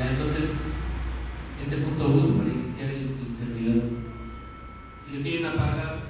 Ya, entonces, este punto bus para iniciar el, servidor. Si le quieren apagar